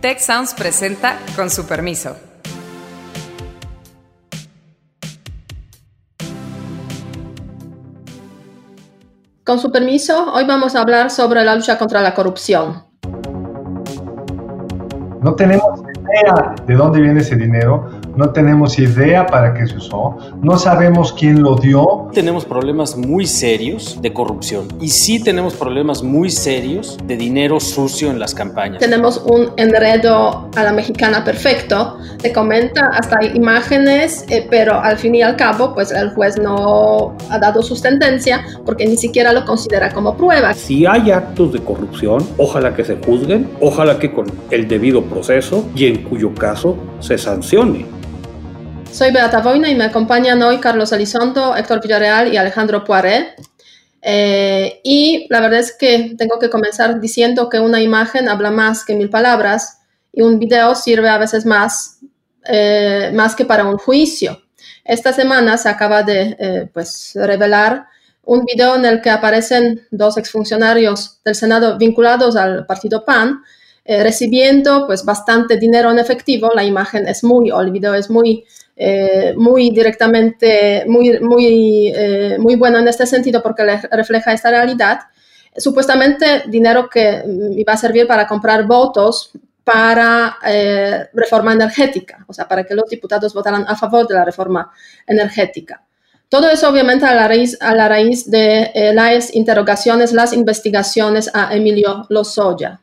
Tech Sounds presenta con su permiso. Con su permiso, hoy vamos a hablar sobre la lucha contra la corrupción. No tenemos idea de dónde viene ese dinero, no tenemos idea para qué se usó, no sabemos quién lo dio. Tenemos problemas muy serios de corrupción y sí tenemos problemas muy serios de dinero sucio en las campañas. Tenemos un enredo a la mexicana perfecto, te comenta hasta imágenes, eh, pero al fin y al cabo, pues el juez no ha dado su sentencia porque ni siquiera lo considera como prueba. Si hay actos de corrupción, ojalá que se juzguen, ojalá que con el debido proceso y en cuyo caso se sancione. Soy Beata Voina y me acompañan hoy Carlos Elizondo, Héctor Villarreal y Alejandro Poiré. Eh, y la verdad es que tengo que comenzar diciendo que una imagen habla más que mil palabras y un video sirve a veces más, eh, más que para un juicio. Esta semana se acaba de eh, pues, revelar un video en el que aparecen dos exfuncionarios del Senado vinculados al partido PAN recibiendo pues bastante dinero en efectivo. La imagen es muy, o el video es muy eh, muy directamente, muy, muy, eh, muy bueno en este sentido porque refleja esta realidad. Supuestamente dinero que iba a servir para comprar votos para eh, reforma energética, o sea, para que los diputados votaran a favor de la reforma energética. Todo eso obviamente a la raíz, a la raíz de las interrogaciones, las investigaciones a Emilio Lozoya.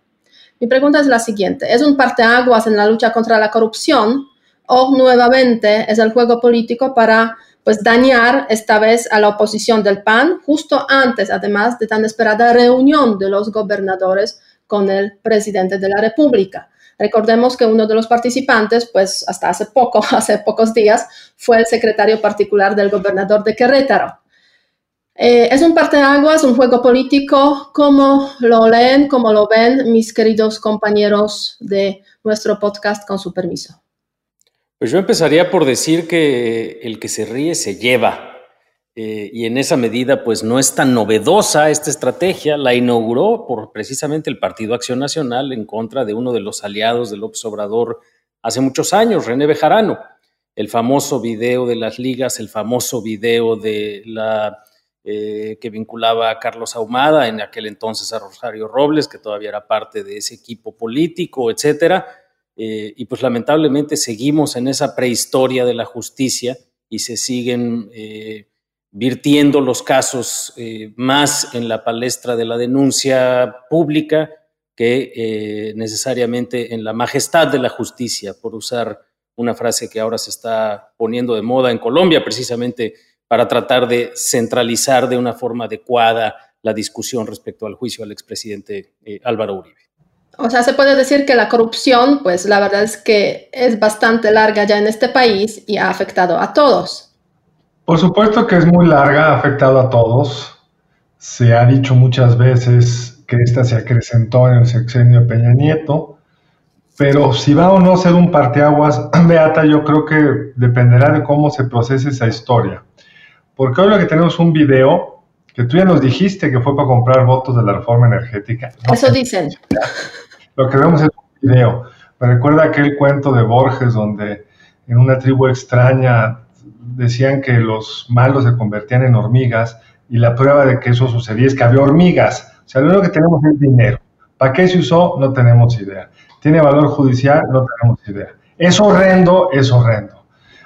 Mi pregunta es la siguiente, ¿es un parteaguas en la lucha contra la corrupción o nuevamente es el juego político para pues dañar esta vez a la oposición del PAN justo antes además de tan esperada reunión de los gobernadores con el presidente de la República. Recordemos que uno de los participantes, pues hasta hace poco, hace pocos días, fue el secretario particular del gobernador de Querétaro. Eh, es un parteaguas, un juego político, como lo leen, como lo ven mis queridos compañeros de nuestro podcast, con su permiso. Pues yo empezaría por decir que el que se ríe se lleva. Eh, y en esa medida, pues no es tan novedosa esta estrategia. La inauguró por precisamente el Partido Acción Nacional en contra de uno de los aliados del Obrador hace muchos años, René Bejarano. El famoso video de las ligas, el famoso video de la eh, que vinculaba a Carlos Ahumada, en aquel entonces a Rosario Robles, que todavía era parte de ese equipo político, etcétera. Eh, y pues lamentablemente seguimos en esa prehistoria de la justicia y se siguen eh, virtiendo los casos eh, más en la palestra de la denuncia pública que necesariamente en la majestad de la justicia, por usar una frase que ahora se está poniendo de moda en Colombia, precisamente para tratar de centralizar de una forma adecuada la discusión respecto al juicio al expresidente Álvaro Uribe. O sea, se puede decir que la corrupción, pues la verdad es que es bastante larga ya en este país y ha afectado a todos. Por supuesto que es muy larga, ha afectado a todos. Se ha dicho muchas veces que esta se acrecentó en el sexenio de Peña Nieto, pero si va o no a ser un parteaguas, Beata, yo creo que dependerá de cómo se procese esa historia. Porque hoy lo que tenemos un video que tú ya nos dijiste que fue para comprar votos de la reforma energética. Eso dicen. Lo que vemos es un video. Me recuerda aquel cuento de Borges donde en una tribu extraña decían que los malos se convertían en hormigas y la prueba de que eso sucedía es que había hormigas. O sea, lo único que tenemos es dinero. ¿Para qué se usó? No tenemos idea. ¿Tiene valor judicial? No tenemos idea. Es horrendo, es horrendo.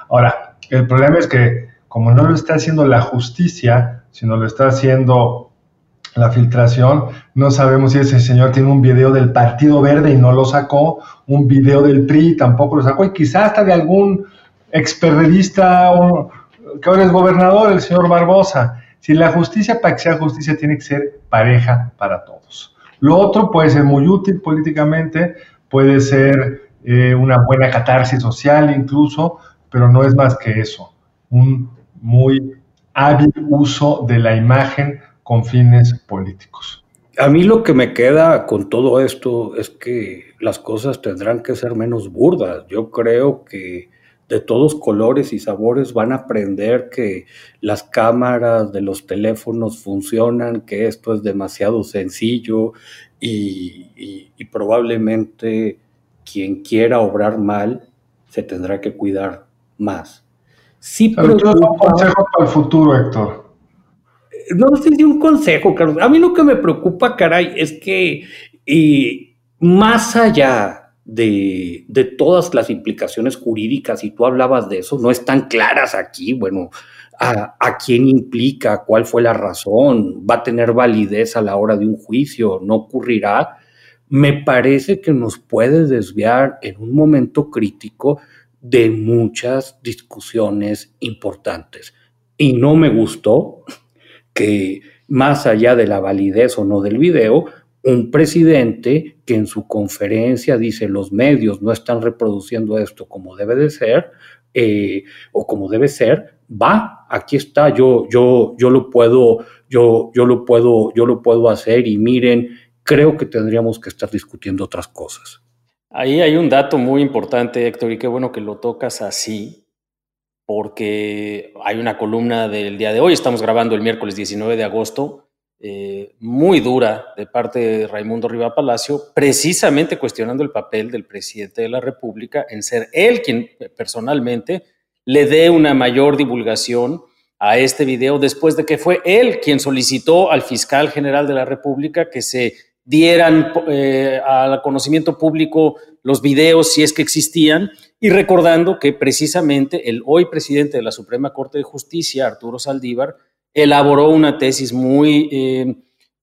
Ahora, el problema es que como no lo está haciendo la justicia, sino lo está haciendo la filtración. No sabemos si ese señor tiene un video del Partido Verde y no lo sacó, un video del PRI tampoco lo sacó, y quizás hasta de algún experredista o, que ahora es gobernador, el señor Barbosa. Si la justicia, para que sea justicia, tiene que ser pareja para todos. Lo otro puede ser muy útil políticamente, puede ser eh, una buena catarsis social incluso, pero no es más que eso, un muy hábil uso de la imagen con fines políticos. A mí lo que me queda con todo esto es que las cosas tendrán que ser menos burdas. Yo creo que de todos colores y sabores van a aprender que las cámaras de los teléfonos funcionan, que esto es demasiado sencillo y, probablemente quien quiera obrar mal se tendrá que cuidar más. Sí, pero un consejo para el futuro, Héctor. No sé si un consejo, Carlos. A mí lo que me preocupa, caray, es que más allá de, de, todas las implicaciones jurídicas, y tú hablabas de eso, no están claras aquí, bueno, a, a, quién implica, cuál fue la razón, va a tener validez a la hora de un juicio, no ocurrirá, me parece que nos puede desviar en un momento crítico de muchas discusiones importantes. Y no me gustó que más allá de la validez o no del video, un presidente que en su conferencia dice los medios no están reproduciendo esto como debe de ser eh, o como debe ser, va, aquí está, yo, yo, yo lo puedo, yo, yo lo puedo, yo lo puedo hacer y miren, creo que tendríamos que estar discutiendo otras cosas. Ahí hay un dato muy importante, Héctor, y qué bueno que lo tocas así, porque hay una columna del día de hoy, estamos grabando el miércoles 19 de agosto, eh, muy dura de parte de Raimundo Riva Palacio, precisamente cuestionando el papel del presidente de la República en ser él quien personalmente le dé una mayor divulgación a este video después de que fue él quien solicitó al fiscal general de la República que se dieran eh, al conocimiento público los videos si es que existían y recordando que precisamente el hoy presidente de la Suprema Corte de Justicia, Arturo Saldívar, elaboró una tesis muy eh,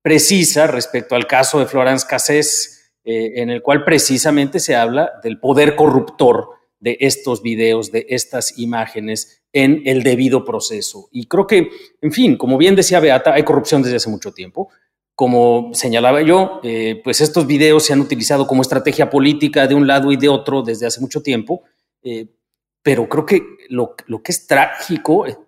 precisa respecto al caso de Florence Cassés, eh, en el cual precisamente se habla del poder corruptor de estos videos, de estas imágenes en el debido proceso. Y creo que, en fin, como bien decía Beata, hay corrupción desde hace mucho tiempo como señalaba yo, eh, pues estos videos se han utilizado como estrategia política de un lado y de otro desde hace mucho tiempo, eh, pero creo que lo, que es trágico eh,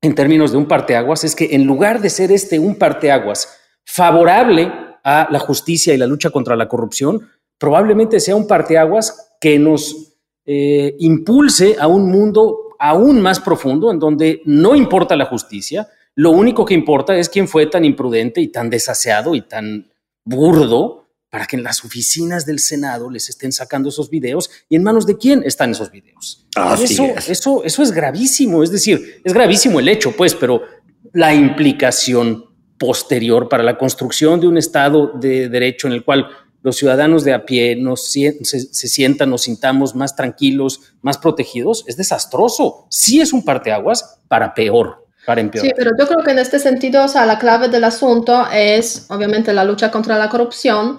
en términos de un parteaguas es que en lugar de ser este un parteaguas favorable a la justicia y la lucha contra la corrupción, probablemente sea un parteaguas que nos impulse a un mundo aún más profundo en donde no importa la justicia, lo único que importa es quién fue tan imprudente y tan desaseado y tan burdo para que en las oficinas del Senado les estén sacando esos videos y en manos de quién están esos videos. eso, es. eso, eso es gravísimo, es decir, es gravísimo el hecho, pues, pero la implicación posterior para la construcción de un Estado de derecho en el cual los ciudadanos de a pie nos, se, se, sientan, nos sintamos más tranquilos, más protegidos, es desastroso. Sí es un parteaguas para peor. Sí, pero yo creo que en este sentido, o sea, la clave del asunto es obviamente la lucha contra la corrupción,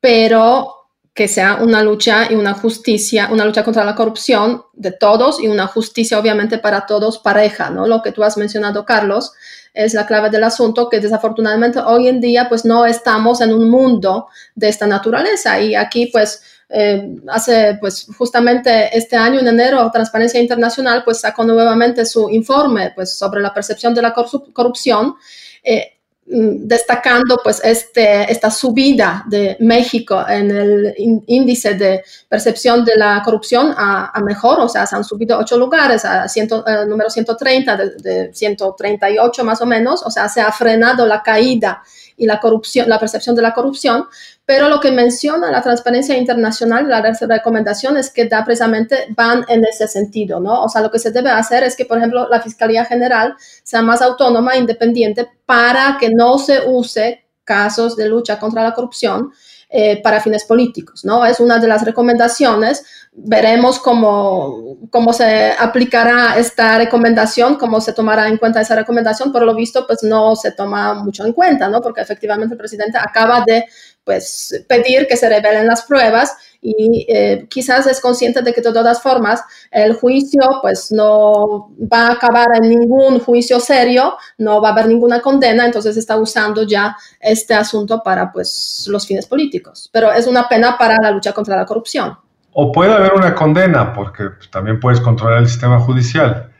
pero que sea una lucha y una justicia, una lucha contra la corrupción de todos y una justicia obviamente para todos pareja, ¿no? Lo que tú has mencionado, Carlos, es la clave del asunto, que desafortunadamente hoy en día pues no estamos en un mundo de esta naturaleza y aquí pues eh, hace, pues justamente este año, en enero, Transparencia Internacional, pues sacó nuevamente su informe, pues sobre la percepción de la corrupción, eh, mm, destacando pues este, esta subida de México en el índice de percepción de la corrupción a, mejor, o sea, se han subido ocho lugares, a ciento, eh, número 130 de, de 138 más o menos, o sea, se ha frenado la caída y la corrupción, la percepción de la corrupción, pero lo que menciona la transparencia internacional, la recomendación es que da precisamente van en ese sentido, ¿no? O sea, lo que se debe hacer es que, por ejemplo, la Fiscalía General sea más autónoma, e independiente, para que no se use casos de lucha contra la corrupción eh, para fines políticos, ¿no? Es una de las recomendaciones. Veremos cómo, cómo se aplicará esta recomendación, cómo se tomará en cuenta esa recomendación. Por lo visto, pues no se toma mucho en cuenta, ¿no? Porque efectivamente el presidente acaba de pues pedir que se revelen las pruebas y eh, quizás es consciente de que de todas formas el juicio pues no va a acabar en ningún juicio serio, no va a haber ninguna condena, entonces está usando ya este asunto para pues los fines políticos. Pero es una pena para la lucha contra la corrupción. O puede haber una condena, porque también puedes controlar el sistema judicial.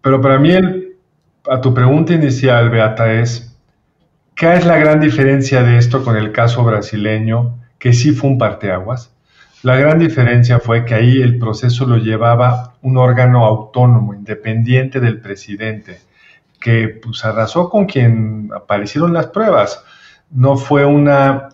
Pero para mí, a tu pregunta inicial, Beata, es ¿Qué es la gran diferencia de esto con el caso brasileño, que sí fue un parteaguas? La gran diferencia fue que ahí el proceso lo llevaba un órgano autónomo, independiente del presidente, que pues arrasó con quien aparecieron las pruebas. No fue un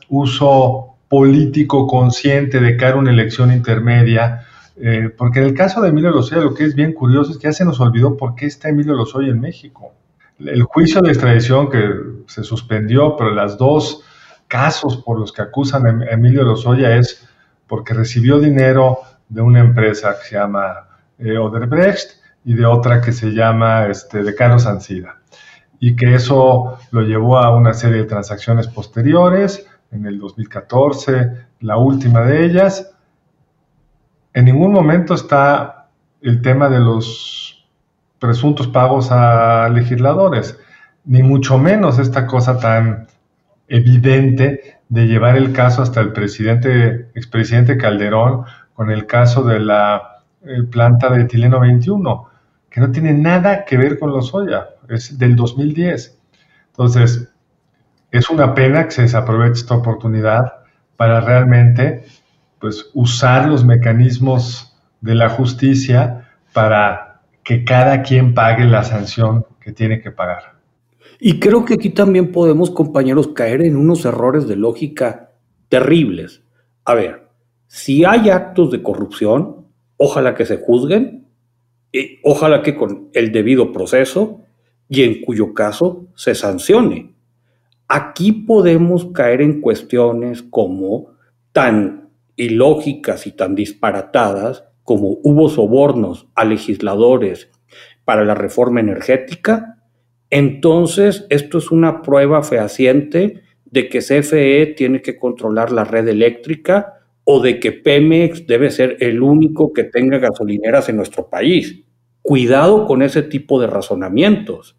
uso político consciente de cara a una elección intermedia. Eh, porque en el caso de Emilio Lozoya lo que es bien curioso es que ya se nos olvidó por qué está Emilio Lozoya en México. El juicio de extradición que se suspendió, pero las dos casos por los que acusan a Emilio Lozoya es porque recibió dinero de una empresa que se llama eh, Oderbrecht y de otra que se llama este, de Carlos Ancida. Y que eso lo llevó a una serie de transacciones posteriores, en el 2014, la última de ellas. En ningún momento está el tema de los presuntos pagos a legisladores, ni mucho menos esta cosa tan evidente de llevar el caso hasta el presidente, expresidente Calderón con el caso de la eh, planta de etileno 21 que no tiene nada que ver con los soya, es del 2010. Entonces, es una pena que se desaproveche esta oportunidad para realmente pues, usar los mecanismos de la justicia para que cada quien pague la sanción que tiene que pagar. Y creo que aquí también podemos, compañeros, caer en unos errores de lógica terribles. A ver, si hay actos de corrupción, ojalá que se juzguen ojalá que con el debido proceso y en cuyo caso se sancione. Aquí podemos caer en cuestiones como tan ilógicas y tan disparatadas como hubo sobornos a legisladores para la reforma energética, entonces esto es una prueba fehaciente de que CFE tiene que controlar la red eléctrica o de que Pemex debe ser el único que tenga gasolineras en nuestro país. Cuidado con ese tipo de razonamientos.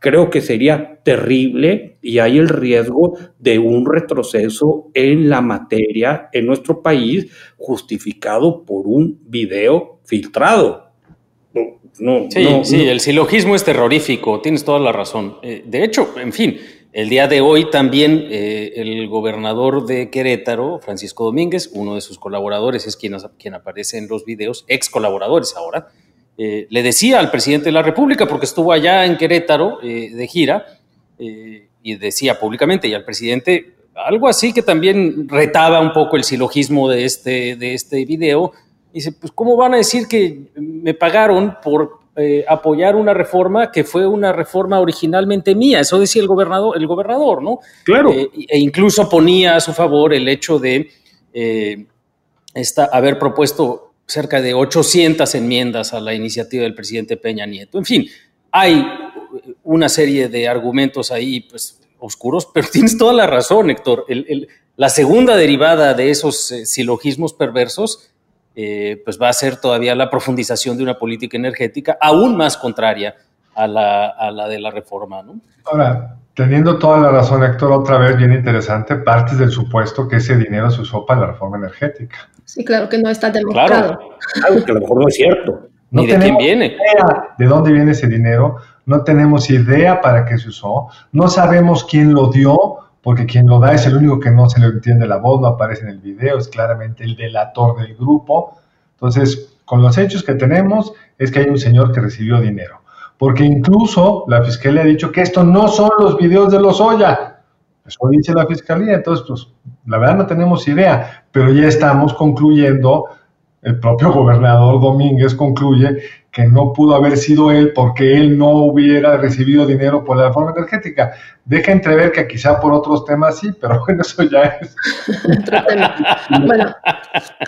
Creo que sería terrible y hay el riesgo de un retroceso en la materia en nuestro país justificado por un video filtrado. No, sí, sí, el silogismo es terrorífico, tienes toda la razón. Eh, de hecho, en fin, el día de hoy también eh, el gobernador de Querétaro, Francisco Domínguez, uno de sus colaboradores es quien, quien aparece en los videos, ex colaboradores ahora, eh, le decía al presidente de la República, porque estuvo allá en Querétaro eh, de gira, y decía públicamente, y al presidente, algo así que también retaba un poco el silogismo de este, de este video, dice, pues ¿cómo van a decir que me pagaron por eh, apoyar una reforma que fue una reforma originalmente mía. Eso decía el gobernador, el gobernador ¿no? Claro. Eh, e incluso ponía a su favor el hecho de eh, haber propuesto cerca de 800 enmiendas a la iniciativa del presidente Peña Nieto. En fin, hay una serie de argumentos ahí, pues, oscuros, pero tienes toda la razón, Héctor. la segunda derivada de esos silogismos perversos eh, pues va a ser todavía la profundización de una política energética aún más contraria a la, de la reforma. ¿no? Ahora, teniendo toda la razón, Héctor, otra vez bien interesante, partes del supuesto que ese dinero se usó para la reforma energética. Sí, claro que no está demostrado. Claro, que a lo mejor no es cierto. No de quién viene. Idea de dónde viene ese dinero, no tenemos idea para qué se usó, no sabemos quién lo dio, porque quien lo da es el único que no se le entiende la voz, no aparece en el video, es claramente el delator del grupo. Entonces, con los hechos que tenemos, es que hay un señor que recibió dinero. Porque incluso la fiscalía ha dicho que esto no son los videos de los Oya. Eso dice la fiscalía. Entonces, pues, la verdad no tenemos idea, pero ya estamos concluyendo el propio gobernador Domínguez concluye que no pudo haber sido él porque él no hubiera recibido dinero por la reforma energética. Deja entrever que quizá por otros temas sí, pero bueno, eso ya es. Otro tema. Bueno,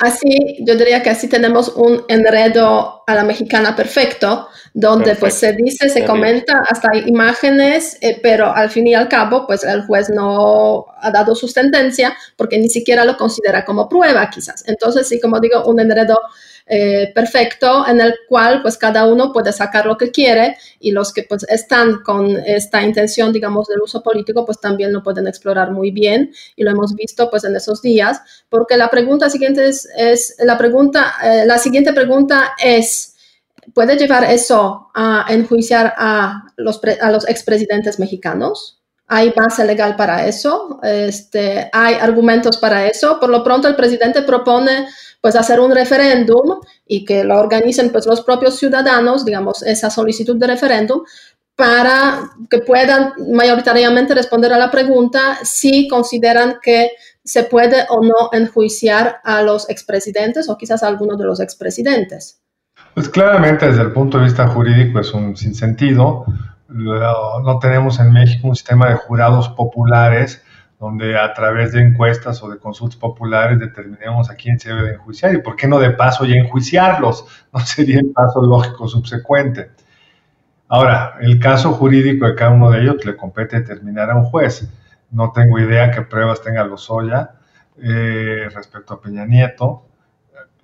así, yo diría que así tenemos un enredo a la mexicana perfecto, donde pues se dice, se comenta, hasta hay imágenes, eh, pero al fin y al cabo, pues el juez no ha dado su sentencia porque ni siquiera lo considera como prueba quizás. Entonces, sí, como digo, un enredo eh, perfecto en el cual pues cada uno puede sacar lo que quiere y los que pues están con esta intención digamos del uso político pues también lo pueden explorar muy bien y lo hemos visto pues en esos días porque la pregunta siguiente es, la pregunta eh, la siguiente pregunta es ¿puede llevar eso a enjuiciar a los, a los expresidentes mexicanos? Hay base legal para eso, este, hay argumentos para eso. Por lo pronto, el presidente propone pues hacer un referéndum y que lo organicen pues los propios ciudadanos, digamos, esa solicitud de referéndum para que puedan mayoritariamente responder a la pregunta si consideran que se puede o no enjuiciar a los expresidentes o quizás a algunos de los expresidentes. Pues claramente desde el punto de vista jurídico es un sinsentido. No tenemos en México un sistema de jurados populares donde a través de encuestas o de consultas populares determinemos a quién se debe de enjuiciar y por qué no de paso ya enjuiciarlos, no sería el paso lógico subsecuente. Ahora, el caso jurídico de cada uno de ellos le compete determinar a un juez. No tengo idea qué pruebas tenga Lozoya eh, respecto a Peña Nieto.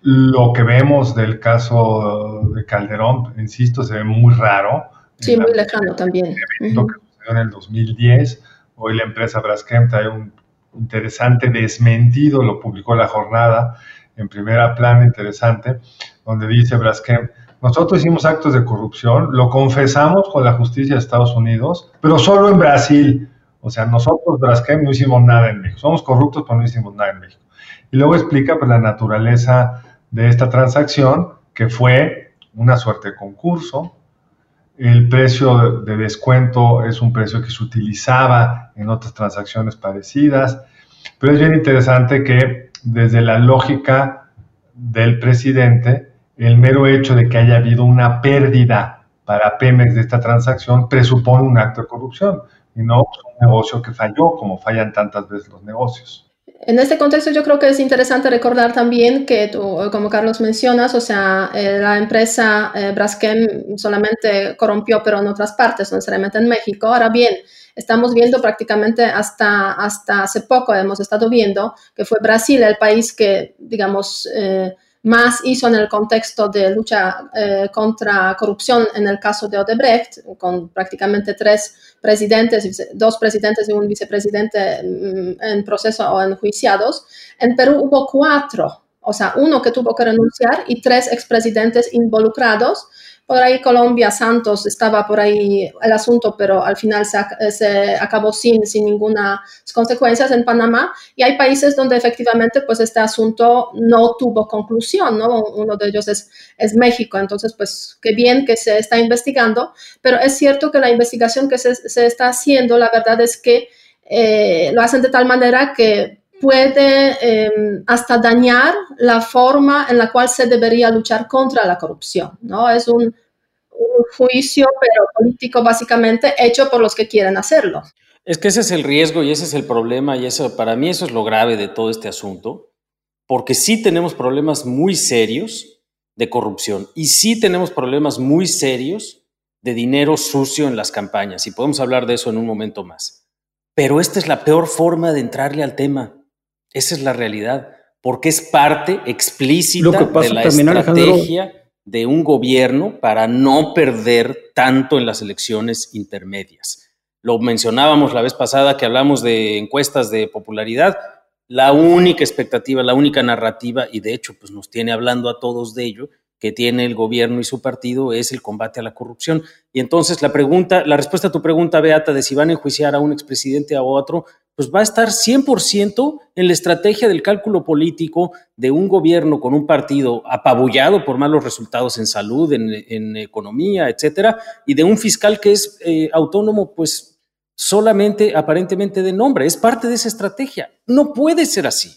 Lo que vemos del caso de Calderón, insisto, se ve muy raro. Sí, muy lejano también. Lo que sucedió en el 2010 Hoy la empresa Braskem trae un interesante desmentido, lo publicó la jornada en primera plana, interesante, donde dice Braskem, nosotros hicimos actos de corrupción, lo confesamos con la justicia de Estados Unidos, pero solo en Brasil. O sea, nosotros, Braskem, no hicimos nada en México. Somos corruptos, pero no hicimos nada en México. Y luego explica pues, la naturaleza de esta transacción, que fue una suerte de concurso, el precio de descuento es un precio que se utilizaba en otras transacciones parecidas, pero es bien interesante que desde la lógica del presidente, el mero hecho de que haya habido una pérdida para Pemex de esta transacción presupone un acto de corrupción y no un negocio que falló, como fallan tantas veces los negocios. En este contexto yo creo que es interesante recordar también que, como Carlos mencionas, o sea, eh, la empresa eh, Braskem solamente corrompió, pero en otras partes, no necesariamente en México. Ahora bien, estamos viendo prácticamente hasta, hasta hace poco, hemos estado viendo que fue Brasil el país que, digamos, eh, más hizo en el contexto de lucha eh, contra corrupción en el caso de Odebrecht, con prácticamente tres presidentes, dos presidentes y un vicepresidente mm, en proceso o enjuiciados. En Perú hubo cuatro, o sea, uno que tuvo que renunciar y tres expresidentes involucrados por ahí Colombia, Santos, estaba por ahí el asunto, pero al final se, acabó sin, sin ninguna consecuencias en Panamá. Y hay países donde efectivamente pues este asunto no tuvo conclusión, ¿no? Uno de ellos es, es México. Entonces, pues qué bien que se está investigando, pero es cierto que la investigación que se, se está haciendo, la verdad es que eh, lo hacen de tal manera que puede em, hasta dañar la forma en la cual se debería luchar contra la corrupción, ¿no? Es un, juicio, pero político básicamente, hecho por los que quieren hacerlo. Es que ese es el riesgo y ese es el problema y eso, para mí eso es lo grave de todo este asunto, porque sí tenemos problemas muy serios de corrupción y sí tenemos problemas muy serios de dinero sucio en las campañas y podemos hablar de eso en un momento más. Pero esta es la peor forma de entrarle al tema esa es la realidad, porque es parte explícita de la estrategia de un gobierno para no perder tanto en las elecciones intermedias. Lo mencionábamos la vez pasada que hablamos de encuestas de popularidad. La única expectativa, la única narrativa, y de hecho pues nos tiene hablando a todos de ello, que tiene el gobierno y su partido es el combate a la corrupción. Y entonces la pregunta, la respuesta a tu pregunta, Beata, de si van a enjuiciar a un expresidente o a otro, pues va a estar 100% en la estrategia del cálculo político de un gobierno con un partido apabullado por malos resultados en salud, en, economía, etcétera, y de un fiscal que es eh, autónomo, pues solamente aparentemente de nombre. Es parte de esa estrategia. No puede ser así.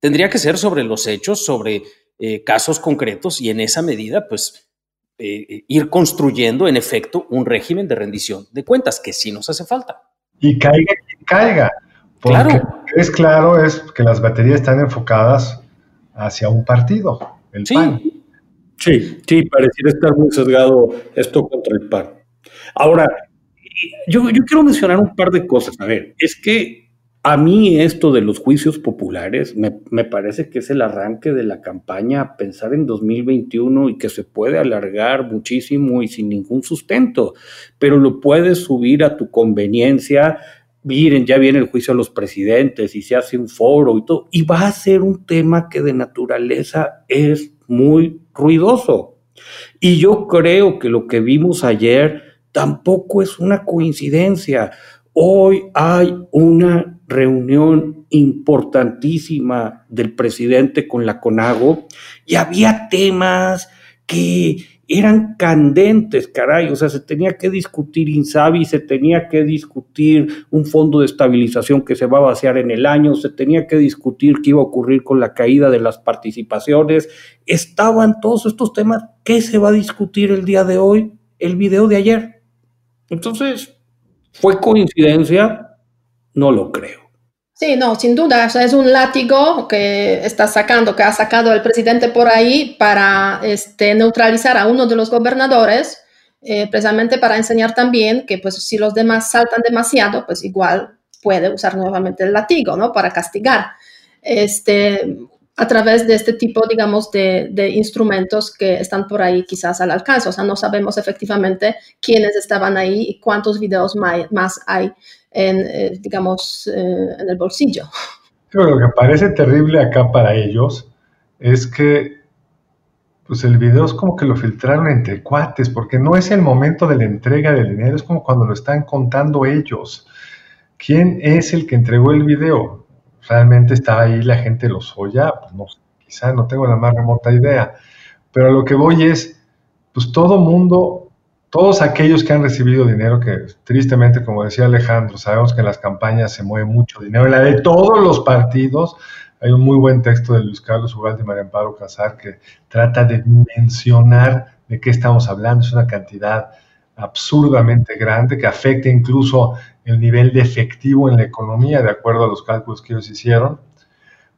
Tendría que ser sobre los hechos, sobre eh, casos concretos y en esa medida, pues, eh, eh, ir construyendo en efecto un régimen de rendición de cuentas que sí nos hace falta. Y caiga quien caiga. Porque claro. es claro es que las baterías están enfocadas hacia un partido, el sí. PAN. Sí, sí, pareciera estar muy sesgado esto contra el PAN. Ahora, yo, yo quiero mencionar un par de cosas. A ver, es que a mí esto de los juicios populares me, parece que es el arranque de la campaña a pensar en 2021 y que se puede alargar muchísimo y sin ningún sustento, pero lo puedes subir a tu conveniencia. Miren, ya viene el juicio a los presidentes y se hace un foro y todo, y va a ser un tema que de naturaleza es muy ruidoso. Y yo creo que lo que vimos ayer tampoco es una coincidencia. Hoy hay una reunión importantísima del presidente con la CONAGO y había temas que eran candentes, caray, o sea, se tenía que discutir Insabi, se tenía que discutir un fondo de estabilización que se va a vaciar en el año, se tenía que discutir qué iba a ocurrir con la caída de las participaciones, estaban todos estos temas, ¿qué se va a discutir el día de hoy? El video de ayer. Entonces, ¿fue coincidencia? No lo creo. Sí, no, sin duda, es un látigo que está sacando, que ha sacado el presidente por ahí para este, neutralizar a uno de los gobernadores, eh, precisamente para enseñar también que pues si los demás saltan demasiado, pues igual puede usar nuevamente el látigo, ¿no? Para castigar. Este, a través de este tipo, digamos, de, de, instrumentos que están por ahí quizás al alcance. O sea, no sabemos efectivamente quiénes estaban ahí y cuántos videos más hay en, eh, digamos, eh, en el bolsillo. lo que parece terrible acá para ellos es que pues el video es como que lo filtraron entre cuates, porque no es el momento de la entrega del dinero, es como cuando lo están contando ellos. ¿Quién es el que entregó el video? ¿Realmente estaba ahí la gente lo oya? Pues no, quizá no tengo la más remota idea. Pero lo que voy es, pues todo mundo todos aquellos que han recibido dinero, que tristemente, como decía Alejandro, sabemos que en las campañas se mueve mucho dinero, en la de todos los partidos, hay un muy buen texto de Luis Carlos Ugalde y María Amparo Casar que trata de mencionar de qué estamos hablando. Es una cantidad absurdamente grande que afecta incluso el nivel de efectivo en la economía, de acuerdo a los cálculos que ellos hicieron.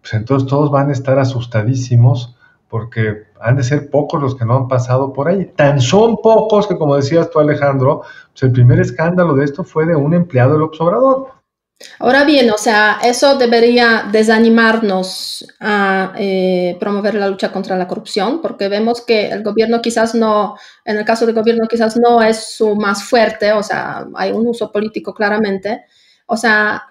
Pues entonces todos van a estar asustadísimos porque han de ser pocos los que no han pasado por ahí. Tan son pocos que, como decías tú, Alejandro, pues el primer escándalo de esto fue de un empleado del observador. Ahora bien, o sea, eso debería desanimarnos a eh, promover la lucha contra la corrupción, porque vemos que el gobierno quizás no, en el caso del gobierno quizás no es su más fuerte, o sea, hay un uso político claramente. O sea,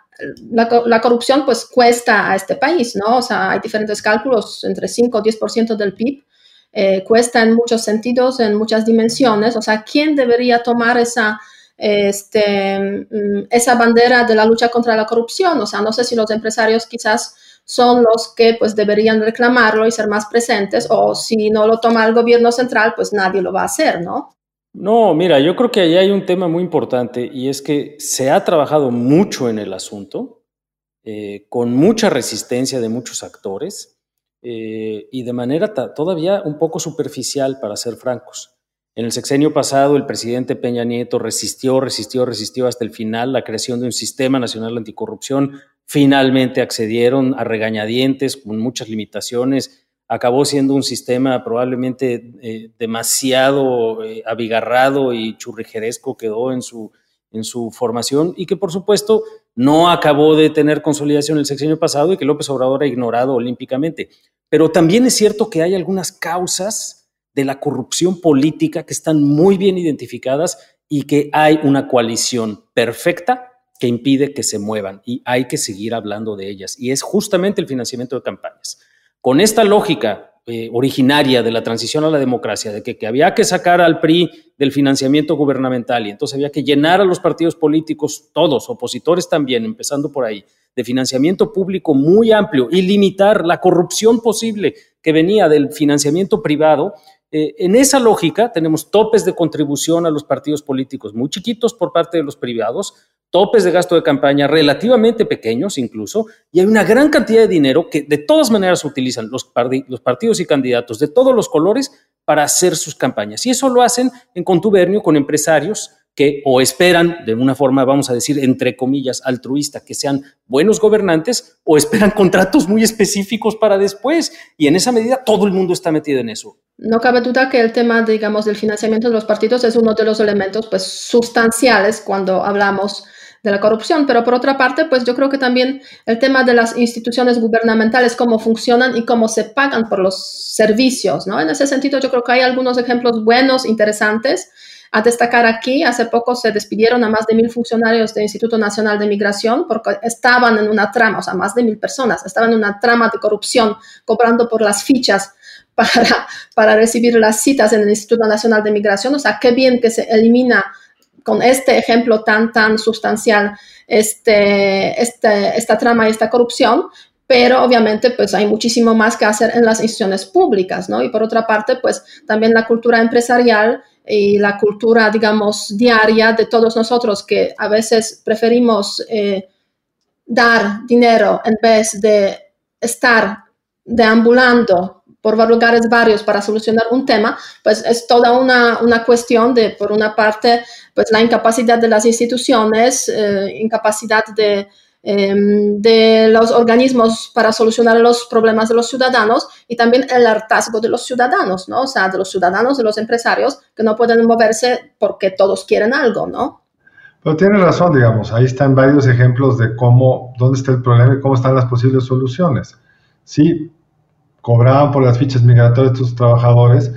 la, corrupción pues cuesta a este país, ¿no? O sea, hay diferentes cálculos, entre 5 o 10% del PIB, eh, cuesta en muchos sentidos, en muchas dimensiones, o sea, ¿quién debería tomar esa, este, mm, esa bandera de la lucha contra la corrupción? O sea, no sé si los empresarios quizás son los que pues deberían reclamarlo y ser más presentes, o si no lo toma el gobierno central, pues nadie lo va a hacer, ¿no? No, mira, yo creo que ahí hay un tema muy importante y es que se ha trabajado mucho en el asunto, eh, con mucha resistencia de muchos actores eh, y de manera todavía un poco superficial, para ser francos. En el sexenio pasado, el presidente Peña Nieto resistió, resistió, resistió hasta el final la creación de un sistema nacional anticorrupción. Finalmente accedieron a regañadientes con muchas limitaciones acabó siendo un sistema probablemente eh, demasiado eh, abigarrado y churrijeresco quedó en su, en su formación y que por supuesto no acabó de tener consolidación el sexenio pasado y que López Obrador ha ignorado olímpicamente. Pero también es cierto que hay algunas causas de la corrupción política que están muy bien identificadas y que hay una coalición perfecta que impide que se muevan y hay que seguir hablando de ellas. Y es justamente el financiamiento de campañas. Con esta lógica eh, originaria de la transición a la democracia, de que, había que sacar al PRI del financiamiento gubernamental y entonces había que llenar a los partidos políticos, todos, opositores también, empezando por ahí, de financiamiento público muy amplio y limitar la corrupción posible que venía del financiamiento privado, eh, en esa lógica tenemos topes de contribución a los partidos políticos muy chiquitos por parte de los privados, topes de gasto de campaña relativamente pequeños incluso, y hay una gran cantidad de dinero que de todas maneras utilizan los, los partidos y candidatos de todos los colores para hacer sus campañas. Y eso lo hacen en contubernio con empresarios que o esperan de una forma, vamos a decir, entre comillas, altruista, que sean buenos gobernantes, o esperan contratos muy específicos para después. Y en esa medida todo el mundo está metido en eso. No cabe duda que el tema, digamos, del financiamiento de los partidos es uno de los elementos pues, sustanciales cuando hablamos de la corrupción, pero por otra parte, pues yo creo que también el tema de las instituciones gubernamentales, cómo funcionan y cómo se pagan por los servicios, ¿no? En ese sentido, yo creo que hay algunos ejemplos buenos, interesantes, a destacar aquí, hace poco se despidieron a más de mil funcionarios del Instituto Nacional de Migración porque estaban en una trama, o sea, más de mil personas, estaban en una trama de corrupción, cobrando por las fichas para, para recibir las citas en el Instituto Nacional de Migración. O sea, qué bien que se elimina con este ejemplo tan, tan sustancial este, este, esta trama y esta corrupción, pero obviamente pues hay muchísimo más que hacer en las instituciones públicas, ¿no? Y por otra parte, pues también la cultura empresarial y la cultura, digamos, diaria de todos nosotros que a veces preferimos eh, dar dinero en vez de estar deambulando por lugares varios para solucionar un tema, pues es toda una, una cuestión de, por una parte, pues la incapacidad de las instituciones, eh, incapacidad de, em, de los organismos para solucionar los problemas de los ciudadanos y también el hartazgo de los ciudadanos, ¿no? O sea, de los ciudadanos, de los empresarios que no pueden moverse porque todos quieren algo, ¿no? Pero tiene razón, digamos, ahí están varios ejemplos de cómo, dónde está el problema y cómo están las posibles soluciones. Sí, cobraban por las fichas migratorias de estos trabajadores,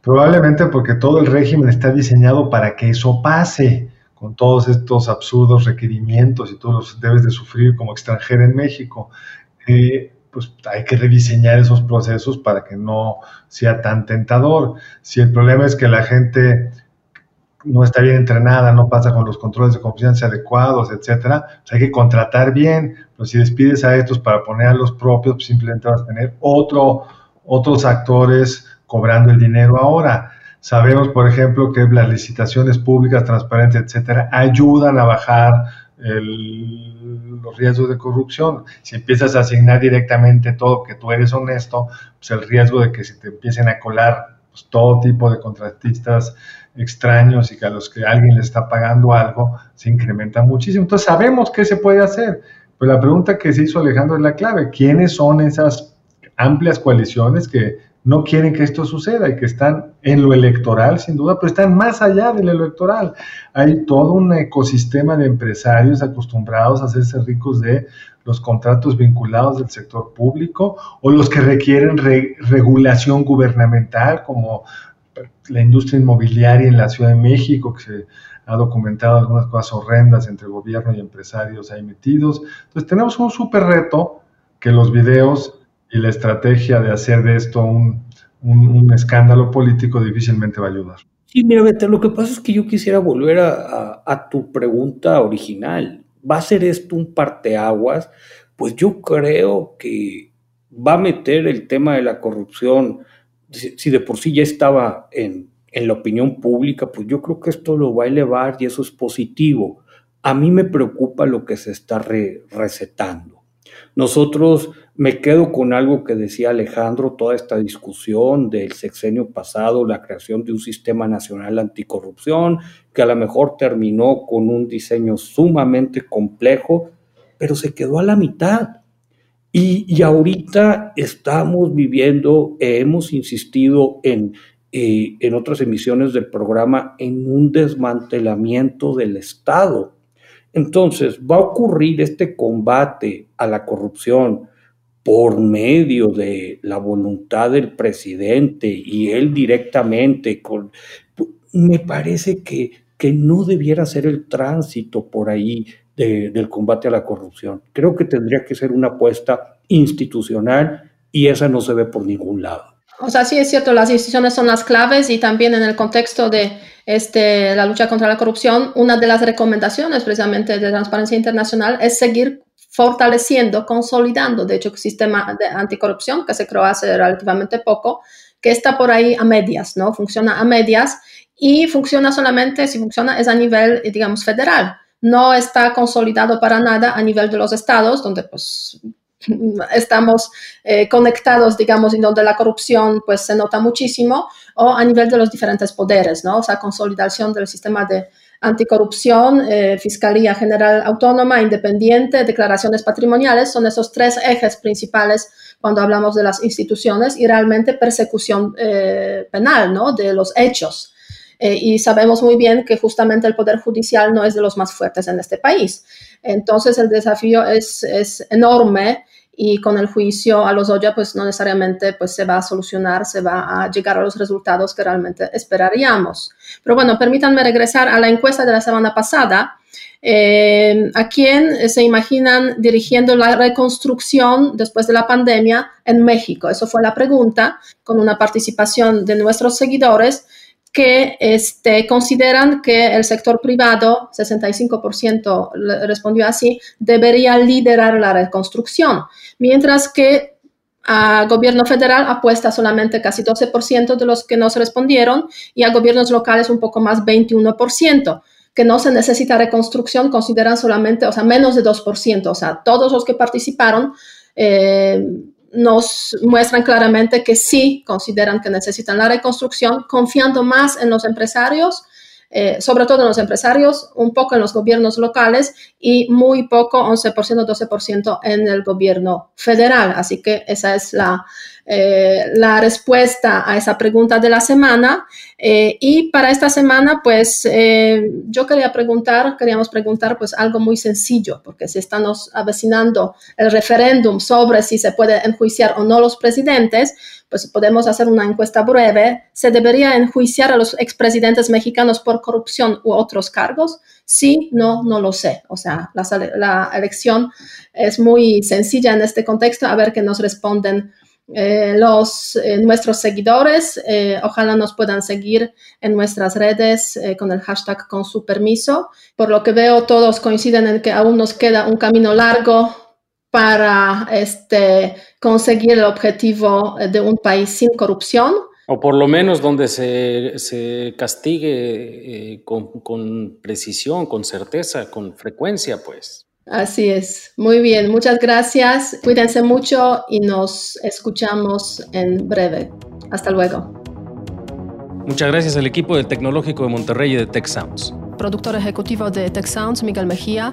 probablemente porque todo el régimen está diseñado para que eso pase, con todos estos absurdos requerimientos y todos los debes de sufrir como extranjero en México. Eh, pues hay que rediseñar esos procesos para que no sea tan tentador. Si el problema es que la gente no está bien entrenada, no pasa con los controles de confianza adecuados, etcétera, pues hay que contratar bien, pero si despides a estos para poner a los propios, pues simplemente vas a tener otro, otros actores cobrando el dinero ahora. Sabemos, por ejemplo, que las licitaciones públicas, transparentes, etcétera, ayudan a bajar los riesgos de corrupción. Si empiezas a asignar directamente todo que tú eres honesto, pues el riesgo de que se te empiecen a colar pues, todo tipo de contratistas extraños y que a los que alguien le está pagando algo se incrementa muchísimo. Entonces sabemos qué se puede hacer. Pero la pregunta que se hizo Alejandro es la clave. ¿Quiénes son esas amplias coaliciones que no quieren que esto suceda y que están en lo electoral, sin duda, pero están más allá del electoral. Hay todo un ecosistema de empresarios acostumbrados a hacerse ricos de los contratos vinculados del sector público o los que requieren regulación gubernamental, como la industria inmobiliaria en la Ciudad de México, que se ha documentado algunas cosas horrendas entre gobierno y empresarios ahí metidos. Entonces tenemos un súper reto que los videos y la estrategia de hacer de esto un, escándalo político difícilmente va a ayudar. Sí, mira, Beto, lo que pasa es que yo quisiera volver a tu pregunta original. ¿Va a ser esto un parteaguas? Pues yo creo que va a meter el tema de la corrupción si de por sí ya estaba en, la opinión pública, pues yo creo que esto lo va a elevar y eso es positivo. A mí me preocupa lo que se está recetando. Nosotros me quedo con algo que decía Alejandro, toda esta discusión del sexenio pasado, la creación de un sistema nacional anticorrupción, que a lo mejor terminó con un diseño sumamente complejo, pero se quedó a la mitad. Y, ahorita estamos viviendo, hemos insistido en, eh, en otras emisiones del programa, en un desmantelamiento del Estado. Entonces, va a ocurrir este combate a la corrupción por medio de la voluntad del presidente y él directamente. Con, me parece que, que no debiera ser el tránsito por ahí del combate a la corrupción. Creo que tendría que ser una apuesta institucional y esa no se ve por ningún lado. O sea, sí es cierto, las instituciones son las claves y también en el contexto de este, la lucha contra la corrupción, una de las recomendaciones precisamente de Transparencia Internacional es seguir fortaleciendo, consolidando, de hecho, el sistema de anticorrupción que se creó hace relativamente poco, que está por ahí a medias, ¿no? Funciona a medias y funciona solamente, si funciona, es a nivel, digamos, federal no está consolidado para nada a nivel de los estados, donde pues estamos eh, conectados, digamos, y donde la corrupción pues se nota muchísimo, o a nivel de los diferentes poderes, ¿no? O sea, consolidación del sistema de anticorrupción, eh, Fiscalía General Autónoma, Independiente, declaraciones patrimoniales, son esos tres ejes principales cuando hablamos de las instituciones y realmente persecución eh, penal, ¿no? De los hechos. Eh, y sabemos muy bien que justamente el Poder Judicial no es de los más fuertes en este país. Entonces el desafío es, es enorme y con el juicio a los Oya pues no necesariamente pues se va a solucionar, se va a llegar a los resultados que realmente esperaríamos. Pero bueno, permítanme regresar a la encuesta de la semana pasada. Eh, ¿A quién se imaginan dirigiendo la reconstrucción después de la pandemia en México? Eso fue la pregunta, con una participación de nuestros seguidores que este, consideran que el sector privado, 65% respondió así, debería liderar la reconstrucción, mientras que a gobierno federal apuesta solamente casi 12% de los que nos respondieron y a gobiernos locales un poco más 21% que no se necesita reconstrucción consideran solamente, o sea, menos de 2%, o sea, todos los que participaron eh, nos muestran claramente que sí consideran que necesitan la reconstrucción, confiando más en los empresarios, eh, sobre todo en los empresarios, un poco en los gobiernos locales y muy poco, 11%, 12% en el gobierno federal. Así que esa es la, eh, la respuesta a esa pregunta de la semana. Eh, y para esta semana, pues yo quería preguntar, queríamos preguntar pues algo muy sencillo, porque si estamos avecinando el referéndum sobre si se puede enjuiciar o no los presidentes, pues podemos hacer una encuesta breve. ¿Se debería enjuiciar a los expresidentes mexicanos por corrupción u otros cargos? Sí, no, no lo sé. O sea, la, elección es muy sencilla en este contexto. A ver qué nos responden eh, los, eh, nuestros seguidores. Eh, ojalá nos puedan seguir en nuestras redes con el hashtag con su permiso. Por lo que veo, todos coinciden en que aún nos queda un camino largo para este, conseguir el objetivo de un país sin corrupción. O por lo menos donde se, se castigue con, con precisión, con certeza, con frecuencia, pues. Así es. Muy bien, muchas gracias. Cuídense mucho y nos escuchamos en breve. Hasta luego. Muchas gracias al equipo del Tecnológico de Monterrey y de Tech Sounds. Productor ejecutivo de Tech Sounds, Miguel Mejía.